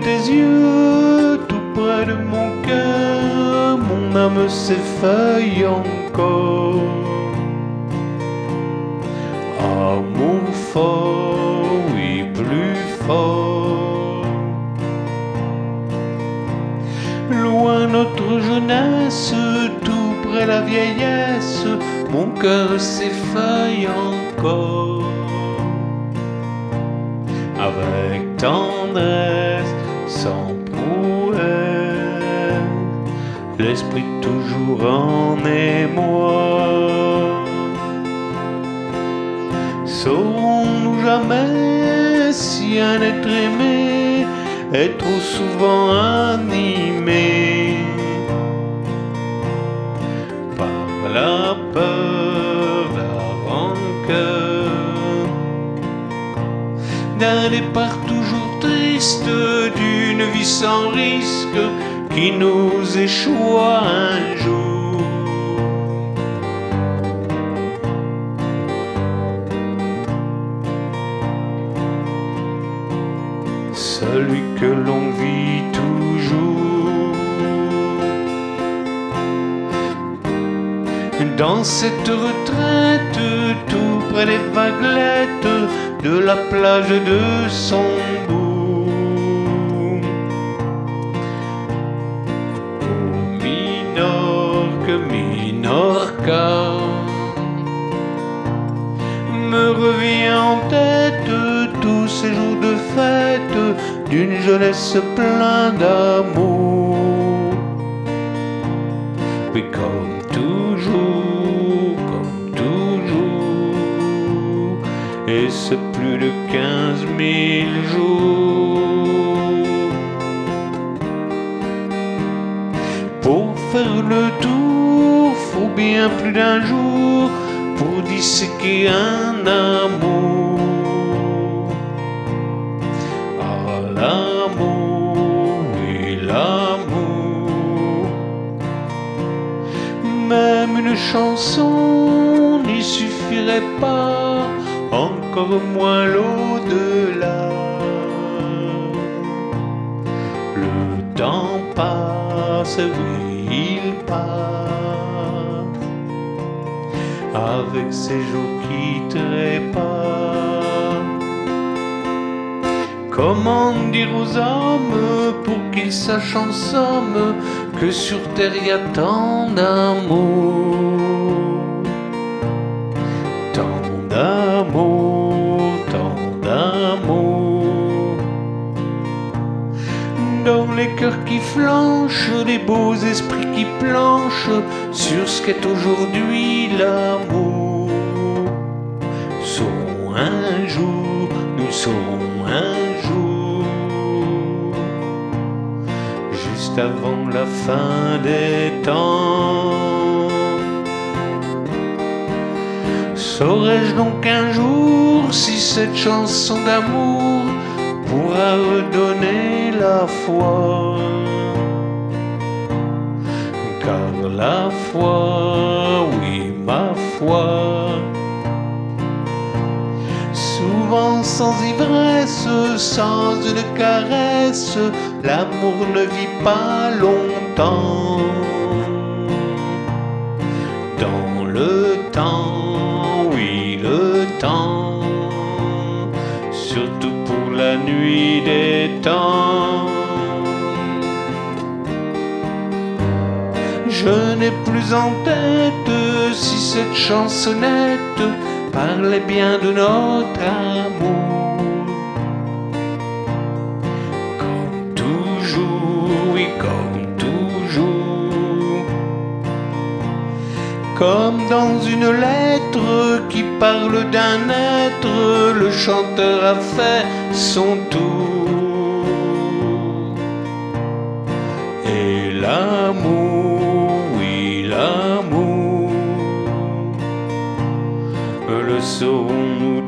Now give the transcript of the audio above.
tes yeux, tout près de mon cœur, mon âme s'effeuille encore. Amour fort, oui, plus fort. Loin notre jeunesse, tout près la vieillesse, mon cœur s'effeuille encore. Avec tendresse, sans prouesse, l'esprit toujours en émoi. Saurons-nous jamais si un être aimé est trop souvent animé par la d'un départ toujours triste, d'une vie sans risque qui nous échoua un jour. celui que l'on vit toujours. Dans cette retraite, tout près des vaguelettes de la plage de son bout. Au Minorque, Minorca, me revient en tête tous ces jours de fête d'une jeunesse pleine d'amour. Oui, comme toujours, c'est plus de quinze mille jours. Pour faire le tour, faut bien plus d'un jour pour disséquer un amour. Ah, l'amour, oui, l'amour. Même une chanson n'y suffirait pas, encore moins l'au-delà. Le temps passe, oui, il passe, avec ces jours qui trépassent. Comment dire aux hommes pour qu'ils sachent en somme que sur terre y a tant d'amour, dans les cœurs qui flanchent, les beaux esprits qui planchent sur ce qu'est aujourd'hui l'amour. Saurons un jour, nous saurons un jour, juste avant la fin des temps. Saurais-je donc un jour si cette chanson d'amour pourra redonner la foi Car la foi, oui, ma foi, souvent sans ivresse, sans une caresse, l'amour ne vit pas longtemps. Dans le temps, oui, le temps, surtout la nuit des temps. Je n'ai plus en tête si cette chansonnette parlait bien de notre amour. Comme dans une lettre qui parle d'un être, le chanteur a fait son tour. Et l'amour, oui, l'amour, le saurons-nous